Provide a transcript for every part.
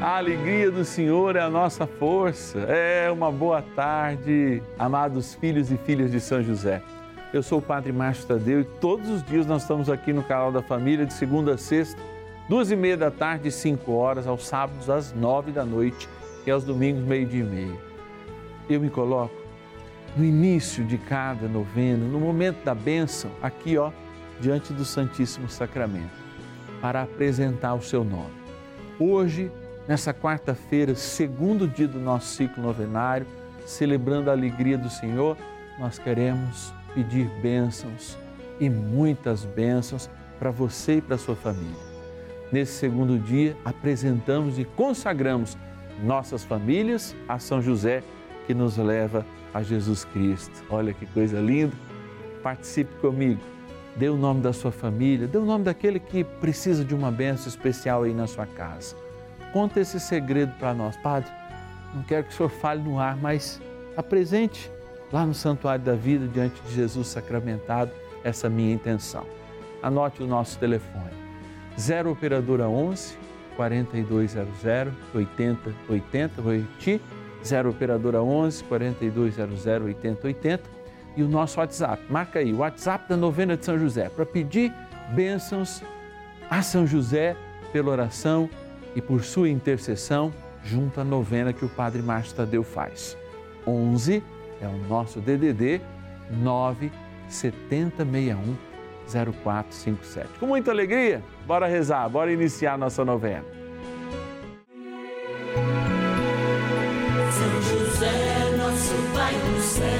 A alegria do Senhor é a nossa força. É uma boa tarde, amados filhos e filhas de São José. Eu sou o Padre Márcio Tadeu e todos os dias nós estamos aqui no canal da Família, de segunda a sexta, duas e meia da tarde cinco horas, aos sábados às nove da noite e aos domingos meio-dia e meia. Eu me coloco no início de cada novena, no momento da bênção, aqui ó, diante do Santíssimo Sacramento, para apresentar o seu nome. Hoje, nessa quarta-feira, segundo dia do nosso ciclo novenário, celebrando a alegria do Senhor, nós queremos pedir bênçãos e muitas bênçãos para você e para sua família. Nesse segundo dia, apresentamos e consagramos nossas famílias a São José, que nos leva a Jesus Cristo. Olha que coisa linda! Participe comigo. Dê o nome da sua família, dê o nome daquele que precisa de uma bênção especial aí na sua casa. Conta esse segredo para nós, Padre. Não quero que o senhor fale no ar, mas apresente lá no Santuário da Vida, diante de Jesus sacramentado, essa minha intenção. Anote o nosso telefone. 0 Operadora 11 4200 8080. Vou repetir. 0 Operadora 11 4200 8080. E o nosso WhatsApp. Marca aí, o WhatsApp da Novena de São José, para pedir bênçãos a São José pela oração e por sua intercessão junto à novena que o Padre Márcio Tadeu faz. 11 é o nosso DDD 9 7061 0457. Com muita alegria, bora rezar, bora iniciar nossa novena. São José, nosso Pai do céu,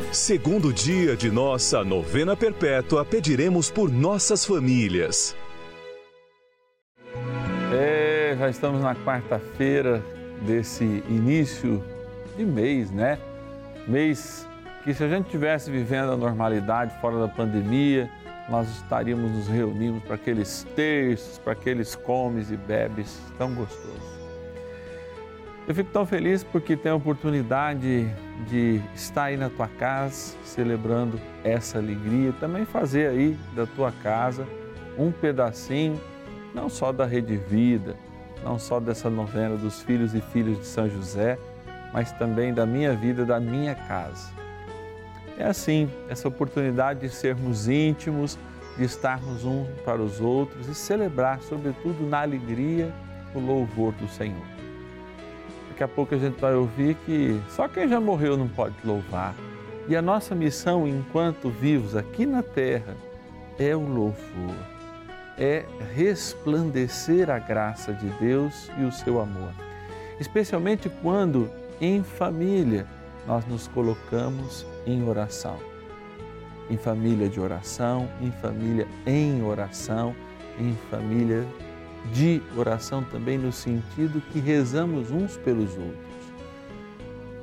segundo dia de nossa novena perpétua, pediremos por nossas famílias. É, já estamos na quarta-feira desse início de mês, né? Mês que se a gente tivesse vivendo a normalidade fora da pandemia, nós estaríamos nos reunindo para aqueles terços, para aqueles comes e bebes tão gostosos. Eu fico tão feliz porque tenho a oportunidade de estar aí na tua casa celebrando essa alegria, também fazer aí da tua casa um pedacinho, não só da Rede Vida, não só dessa novena dos filhos e filhas de São José, mas também da minha vida, da minha casa. É assim, essa oportunidade de sermos íntimos, de estarmos uns para os outros e celebrar, sobretudo na alegria, o louvor do Senhor. Daqui a pouco a gente vai ouvir que só quem já morreu não pode louvar. E a nossa missão enquanto vivos aqui na terra é o louvor, é resplandecer a graça de Deus e o seu amor. Especialmente quando em família nós nos colocamos em oração. Em família de oração, em família em oração, em família de oração também no sentido que rezamos uns pelos outros.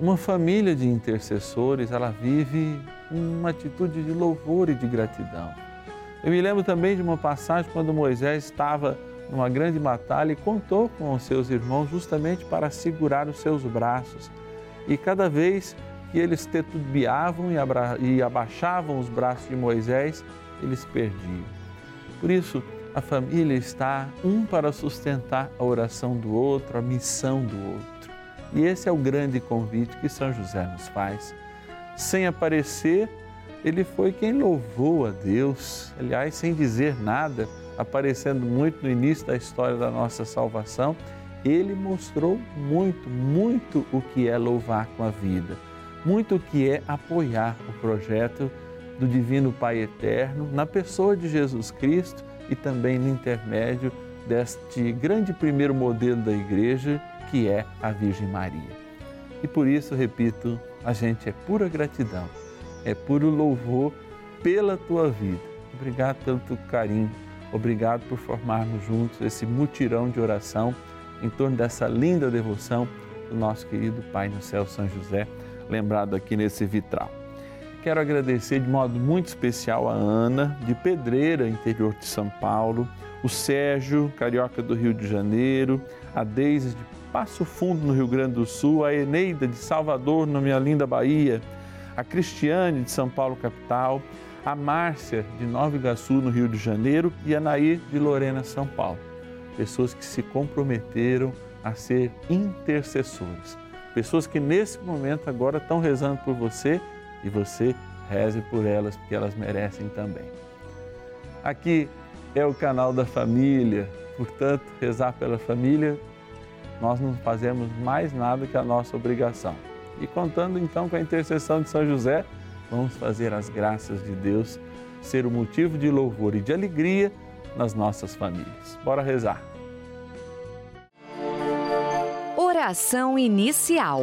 Uma família de intercessores, ela vive uma atitude de louvor e de gratidão. Eu me lembro também de uma passagem quando Moisés estava numa grande batalha e contou com os seus irmãos justamente para segurar os seus braços. E cada vez que eles tetubiavam e abaixavam os braços de Moisés, eles perdiam. Por isso, a família está um para sustentar a oração do outro, a missão do outro. E esse é o grande convite que São José nos faz. Sem aparecer, ele foi quem louvou a Deus, aliás, sem dizer nada, aparecendo muito no início da história da nossa salvação, ele mostrou muito, muito o que é louvar com a vida, muito o que é apoiar o projeto do Divino Pai Eterno na pessoa de Jesus Cristo e também no intermédio deste grande primeiro modelo da igreja, que é a Virgem Maria. E por isso, repito, a gente é pura gratidão, é puro louvor pela tua vida. Obrigado teu carinho, obrigado por formarmos juntos esse mutirão de oração em torno dessa linda devoção do nosso querido Pai no céu, São José, lembrado aqui nesse vitral. Quero agradecer de modo muito especial a Ana, de Pedreira, interior de São Paulo, o Sérgio, carioca do Rio de Janeiro, a Deise de Passo Fundo, no Rio Grande do Sul, a Eneida de Salvador, na minha linda Bahia, a Cristiane de São Paulo, capital, a Márcia de Nova Iguaçu, no Rio de Janeiro, e a Nair de Lorena, São Paulo. Pessoas que se comprometeram a ser intercessores. Pessoas que nesse momento agora estão rezando por você e você reze por elas, porque elas merecem também. Aqui é o canal da família, portanto, rezar pela família, nós não fazemos mais nada que a nossa obrigação. E contando então com a intercessão de São José, vamos fazer as graças de Deus ser o motivo de louvor e de alegria nas nossas famílias. Bora rezar. Oração inicial.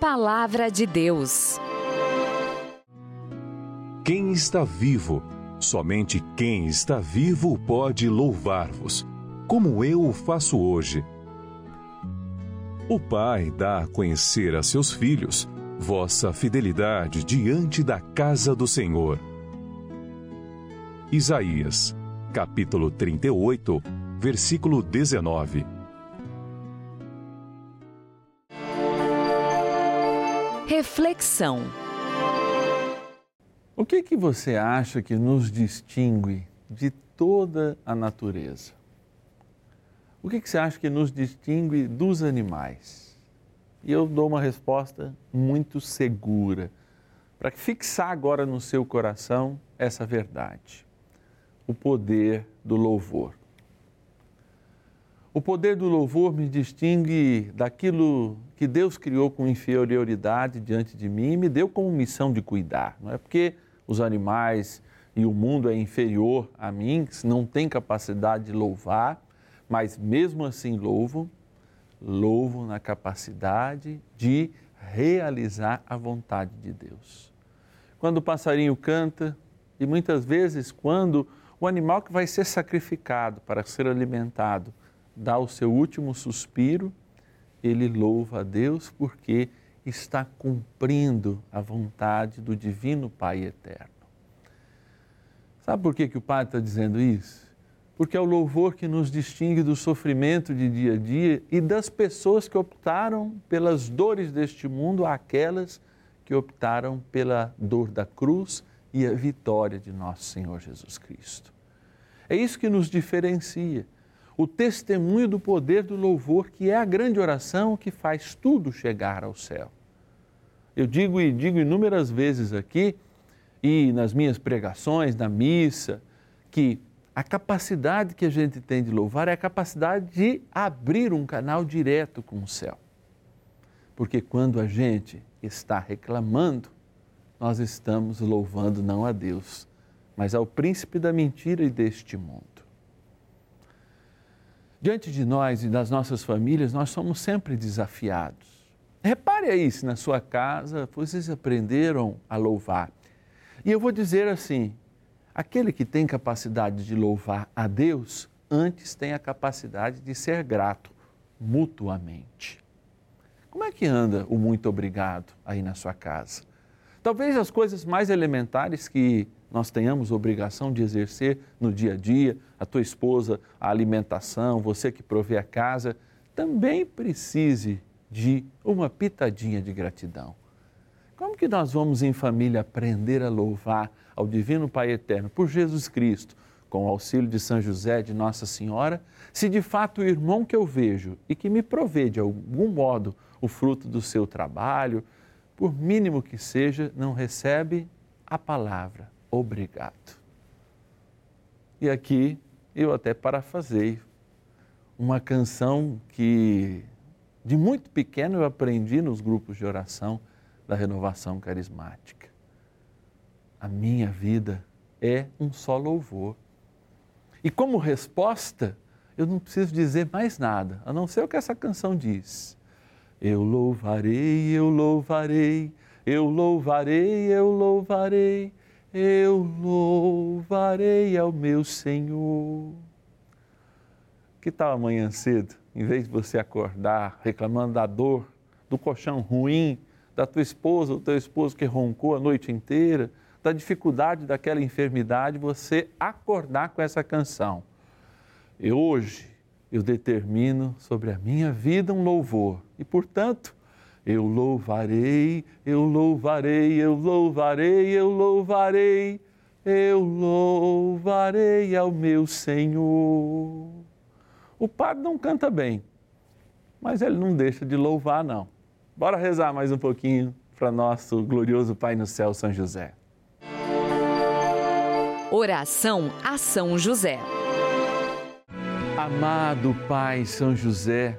Palavra de Deus. Quem está vivo, somente quem está vivo pode louvar-vos, como eu o faço hoje. O Pai dá a conhecer a seus filhos vossa fidelidade diante da casa do Senhor. Isaías, capítulo 38, versículo 19. Reflexão. O que que você acha que nos distingue de toda a natureza? O que que você acha que nos distingue dos animais? E eu dou uma resposta muito segura para fixar agora no seu coração essa verdade. O poder do louvor. O poder do louvor me distingue daquilo que Deus criou com inferioridade diante de mim e me deu como missão de cuidar. Não é porque os animais e o mundo é inferior a mim, não tem capacidade de louvar, mas mesmo assim louvo, louvo na capacidade de realizar a vontade de Deus. Quando o passarinho canta, e muitas vezes quando o animal que vai ser sacrificado para ser alimentado, dá o seu último suspiro, ele louva a Deus porque está cumprindo a vontade do Divino Pai Eterno. Sabe por que, que o Padre está dizendo isso? Porque é o louvor que nos distingue do sofrimento de dia a dia e das pessoas que optaram pelas dores deste mundo àquelas que optaram pela dor da cruz e a vitória de nosso Senhor Jesus Cristo. É isso que nos diferencia o testemunho do poder do louvor, que é a grande oração que faz tudo chegar ao céu. Eu digo e digo inúmeras vezes aqui, e nas minhas pregações, na missa, que a capacidade que a gente tem de louvar é a capacidade de abrir um canal direto com o céu. Porque quando a gente está reclamando, nós estamos louvando não a Deus, mas ao príncipe da mentira e deste mundo. Diante de nós e das nossas famílias, nós somos sempre desafiados. Repare aí se na sua casa vocês aprenderam a louvar. E eu vou dizer assim: aquele que tem capacidade de louvar a Deus, antes tem a capacidade de ser grato mutuamente. Como é que anda o muito obrigado aí na sua casa? Talvez as coisas mais elementares que nós tenhamos obrigação de exercer no dia a dia, a tua esposa, a alimentação, você que provê a casa, também precise de uma pitadinha de gratidão. Como que nós vamos em família aprender a louvar ao Divino Pai Eterno por Jesus Cristo, com o auxílio de São José, de Nossa Senhora, se de fato o irmão que eu vejo e que me provê de algum modo o fruto do seu trabalho, por mínimo que seja, não recebe a palavra obrigado. E aqui eu até parafasei uma canção que de muito pequeno eu aprendi nos grupos de oração da renovação carismática. A minha vida é um só louvor. E como resposta, eu não preciso dizer mais nada, a não ser o que essa canção diz. Eu louvarei, eu louvarei, eu louvarei, eu louvarei eu louvarei ao meu Senhor. Que tal amanhã cedo, em vez de você acordar reclamando da dor, do colchão ruim, da tua esposa ou teu esposo que roncou a noite inteira, da dificuldade daquela enfermidade, você acordar com essa canção. E hoje eu determino sobre a minha vida um louvor e, portanto, eu louvarei, eu louvarei, eu louvarei, eu louvarei, eu louvarei ao meu Senhor. O padre não canta bem, mas ele não deixa de louvar, não. Bora rezar mais um pouquinho para nosso glorioso Pai no céu, São José. Oração a São José. Amado Pai São José,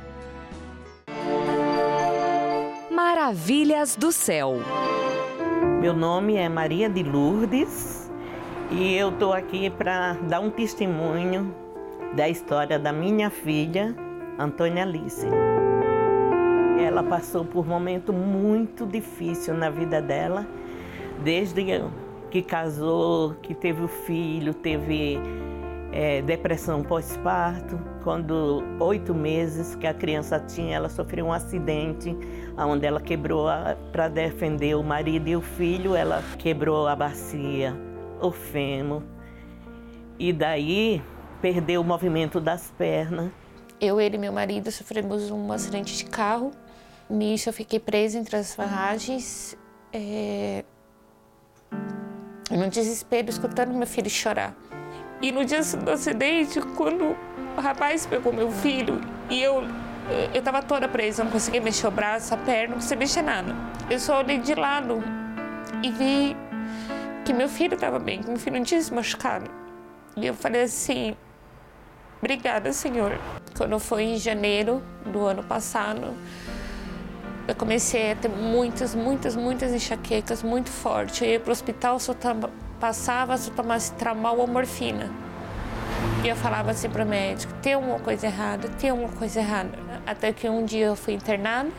Maravilhas do céu. Meu nome é Maria de Lourdes e eu estou aqui para dar um testemunho da história da minha filha, Antônia Alice. Ela passou por um momento muito difícil na vida dela, desde que casou, que teve o filho, teve é, depressão pós-parto. Quando oito meses que a criança tinha, ela sofreu um acidente onde ela quebrou para defender o marido e o filho, ela quebrou a bacia, o fêmur, e daí perdeu o movimento das pernas. Eu, ele e meu marido sofremos um acidente de carro. Nisso eu fiquei presa entre as ferragens. É... No desespero, escutando meu filho chorar. E no dia do acidente, quando o rapaz pegou meu filho e eu eu tava toda presa, não conseguia mexer o braço, a perna, não conseguia mexer nada. Eu só olhei de lado e vi que meu filho estava bem, que meu filho não tinha se machucado. E eu falei assim: Obrigada, Senhor. Quando foi em janeiro do ano passado, eu comecei a ter muitas, muitas, muitas enxaquecas muito fortes. Eu ia para o hospital, só passava se eu tomasse tramal ou morfina. E eu falava assim para o médico: tem alguma coisa errada, tem alguma coisa errada. Até que um dia eu fui internada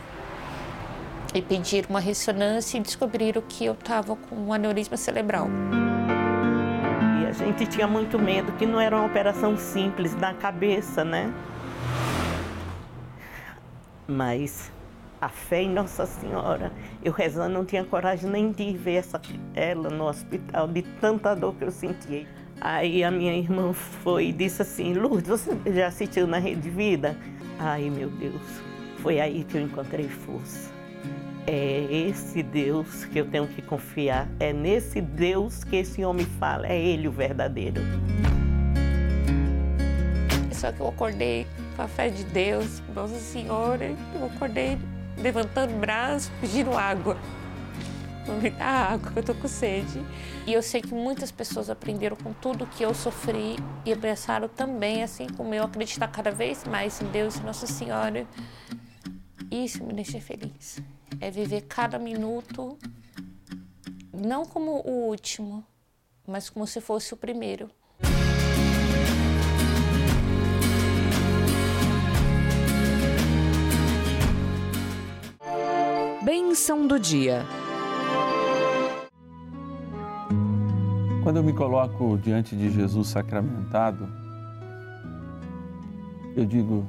e pediram uma ressonância e descobriram que eu estava com um aneurisma cerebral. E a gente tinha muito medo que não era uma operação simples na cabeça, né? Mas a fé em Nossa Senhora, eu rezando não tinha coragem nem de ver essa, ela no hospital, de tanta dor que eu sentia. Aí a minha irmã foi e disse assim, Lourdes, você já assistiu na Rede Vida? Ai, meu Deus, foi aí que eu encontrei força. É esse Deus que eu tenho que confiar, é nesse Deus que esse homem fala, é Ele o verdadeiro. Só que eu acordei com a fé de Deus, Nossa Senhora, eu acordei levantando o braço, pedindo água. Me dá água, eu tô com sede. E eu sei que muitas pessoas aprenderam com tudo que eu sofri e pensaram também, assim como eu, acreditar cada vez mais em Deus e Nossa Senhora. Isso me deixa feliz. É viver cada minuto, não como o último, mas como se fosse o primeiro. Bênção do dia. Quando eu me coloco diante de Jesus sacramentado, eu digo: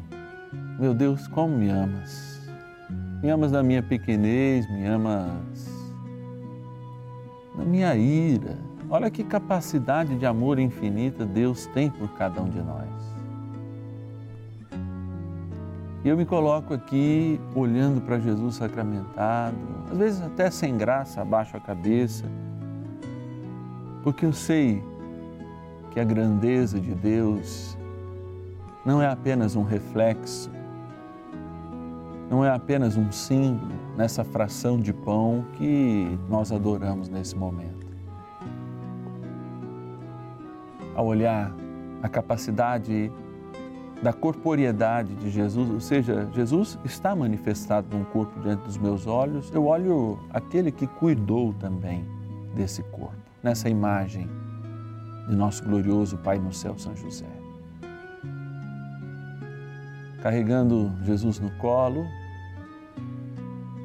Meu Deus, como me amas. Me amas na minha pequenez, me amas na minha ira. Olha que capacidade de amor infinita Deus tem por cada um de nós. E eu me coloco aqui olhando para Jesus sacramentado, às vezes até sem graça, abaixo a cabeça, porque eu sei que a grandeza de Deus não é apenas um reflexo, não é apenas um símbolo nessa fração de pão que nós adoramos nesse momento. ao olhar a capacidade da corporeidade de Jesus, ou seja, Jesus está manifestado num corpo diante dos meus olhos, eu olho aquele que cuidou também desse corpo, nessa imagem de nosso glorioso Pai no céu, São José. Carregando Jesus no colo,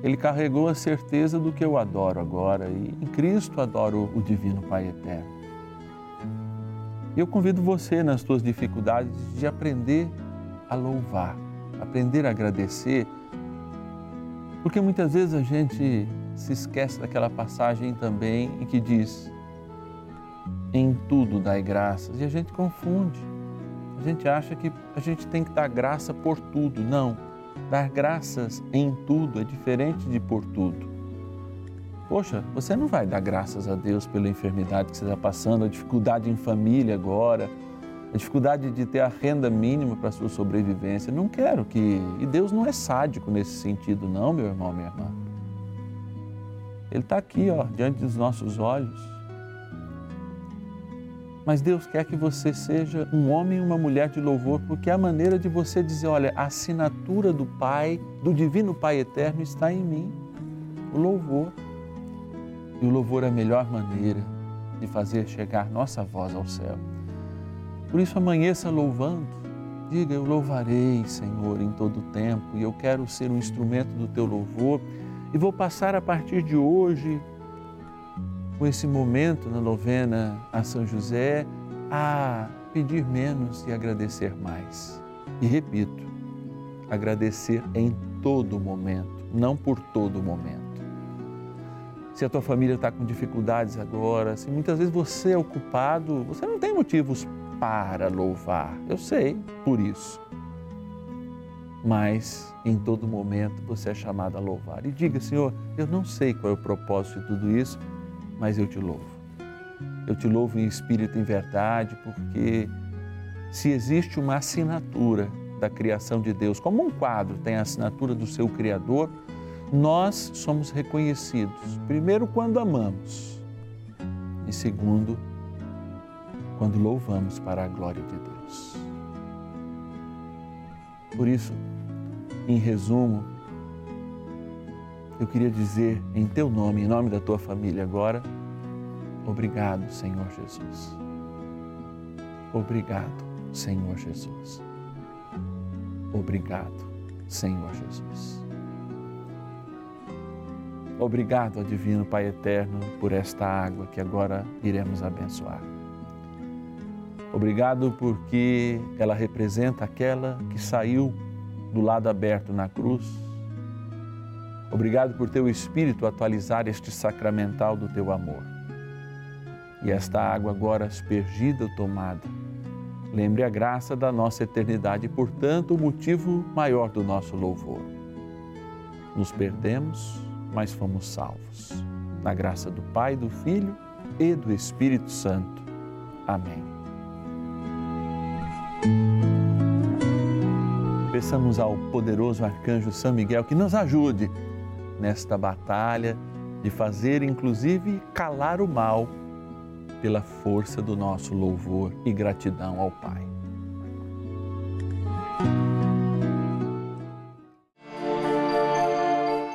ele carregou a certeza do que eu adoro agora e em Cristo adoro o Divino Pai Eterno. E eu convido você, nas suas dificuldades, de aprender a louvar, aprender a agradecer, porque muitas vezes a gente se esquece daquela passagem também em que diz: em tudo dai graças, e a gente confunde. A gente acha que a gente tem que dar graça por tudo. Não. Dar graças em tudo é diferente de por tudo. Poxa, você não vai dar graças a Deus pela enfermidade que você está passando, a dificuldade em família agora, a dificuldade de ter a renda mínima para a sua sobrevivência. Não quero que. E Deus não é sádico nesse sentido, não, meu irmão, minha irmã. Ele está aqui, ó, diante dos nossos olhos. Mas Deus quer que você seja um homem e uma mulher de louvor, porque é a maneira de você dizer: olha, a assinatura do Pai, do Divino Pai Eterno está em mim. O louvor. E o louvor é a melhor maneira de fazer chegar nossa voz ao céu. Por isso, amanheça louvando. Diga: Eu louvarei, Senhor, em todo o tempo, e eu quero ser um instrumento do teu louvor. E vou passar a partir de hoje, com esse momento na novena a São José, a pedir menos e agradecer mais. E repito, agradecer em todo momento, não por todo momento se a tua família está com dificuldades agora, se muitas vezes você é ocupado, você não tem motivos para louvar. Eu sei por isso. Mas em todo momento você é chamado a louvar. E diga, Senhor, eu não sei qual é o propósito de tudo isso, mas eu te louvo. Eu te louvo em espírito e em verdade, porque se existe uma assinatura da criação de Deus, como um quadro tem a assinatura do seu Criador, nós somos reconhecidos, primeiro, quando amamos, e segundo, quando louvamos para a glória de Deus. Por isso, em resumo, eu queria dizer em teu nome, em nome da tua família agora, obrigado, Senhor Jesus. Obrigado, Senhor Jesus. Obrigado, Senhor Jesus. Obrigado, Divino Pai Eterno, por esta água que agora iremos abençoar. Obrigado porque ela representa aquela que saiu do lado aberto na cruz. Obrigado por teu Espírito atualizar este sacramental do teu amor. E esta água agora aspergida ou tomada, lembre a graça da nossa eternidade e, portanto, o motivo maior do nosso louvor. Nos perdemos mas fomos salvos. Na graça do Pai, do Filho e do Espírito Santo. Amém. Peçamos ao poderoso arcanjo São Miguel que nos ajude nesta batalha de fazer, inclusive, calar o mal pela força do nosso louvor e gratidão ao Pai.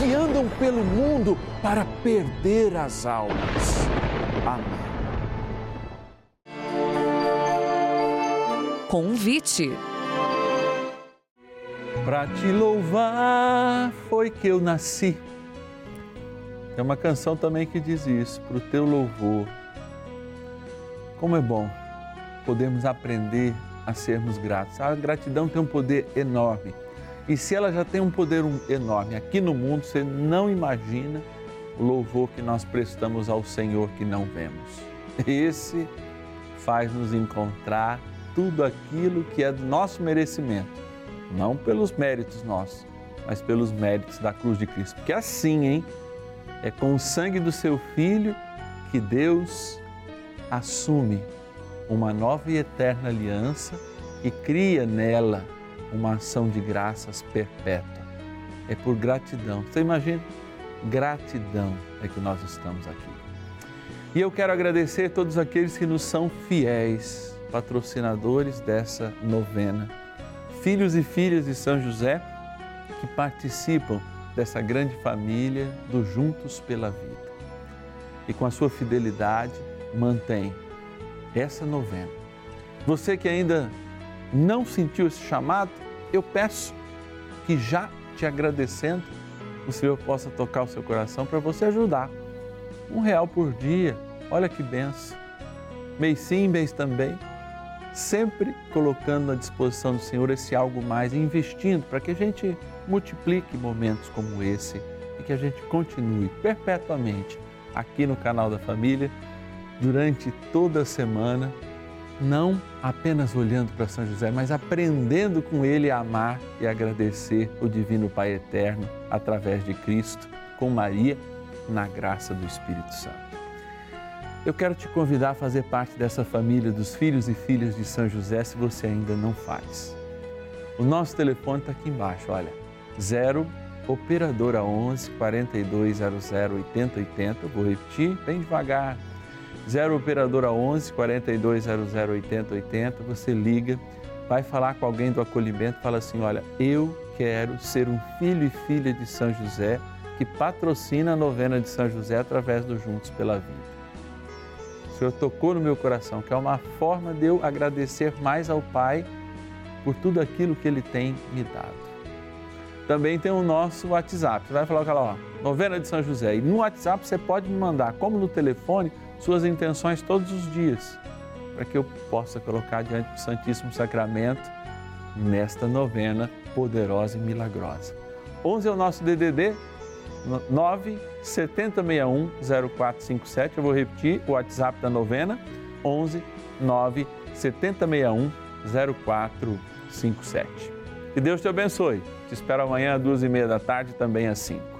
que andam pelo mundo para perder as almas. Amém. Convite. Para te louvar foi que eu nasci. É uma canção também que diz isso, para o teu louvor. Como é bom podermos aprender a sermos gratos. A gratidão tem um poder enorme. E se ela já tem um poder enorme aqui no mundo, você não imagina o louvor que nós prestamos ao Senhor que não vemos. Esse faz nos encontrar tudo aquilo que é do nosso merecimento, não pelos méritos nossos, mas pelos méritos da cruz de Cristo. Porque assim, hein? É com o sangue do seu filho que Deus assume uma nova e eterna aliança e cria nela uma ação de graças perpétua. É por gratidão. Você imagina? Gratidão é que nós estamos aqui. E eu quero agradecer todos aqueles que nos são fiéis, patrocinadores dessa novena, filhos e filhas de São José que participam dessa grande família do Juntos pela Vida. E com a sua fidelidade, mantém essa novena. Você que ainda não sentiu esse chamado, eu peço que já te agradecendo, o Senhor possa tocar o seu coração para você ajudar. Um real por dia, olha que benção. Mês sim, mês também. Sempre colocando à disposição do Senhor esse algo mais, investindo para que a gente multiplique momentos como esse e que a gente continue perpetuamente aqui no canal da família durante toda a semana, não apenas olhando para São José, mas aprendendo com ele a amar e agradecer o Divino Pai Eterno através de Cristo, com Maria, na graça do Espírito Santo. Eu quero te convidar a fazer parte dessa família dos filhos e filhas de São José, se você ainda não faz. O nosso telefone está aqui embaixo, olha, 0 Operadora 11 4200 8080, vou repetir bem devagar, 0 Operadora 11 4200 8080, você liga, vai falar com alguém do acolhimento, fala assim, olha, eu quero ser um filho e filha de São José que patrocina a novena de São José através do Juntos pela Vida. O Senhor tocou no meu coração, que é uma forma de eu agradecer mais ao Pai por tudo aquilo que Ele tem me dado. Também tem o nosso WhatsApp. Você vai falar lá, ó, novena de São José. E no WhatsApp você pode me mandar, como no telefone, suas intenções todos os dias, para que eu possa colocar diante do Santíssimo Sacramento nesta novena poderosa e milagrosa. 11 é o nosso DDD 9 7061 0457. Eu vou repetir o WhatsApp da novena 11 9 7061 0457. Que Deus te abençoe. Te espero amanhã às duas e meia da tarde, também às cinco.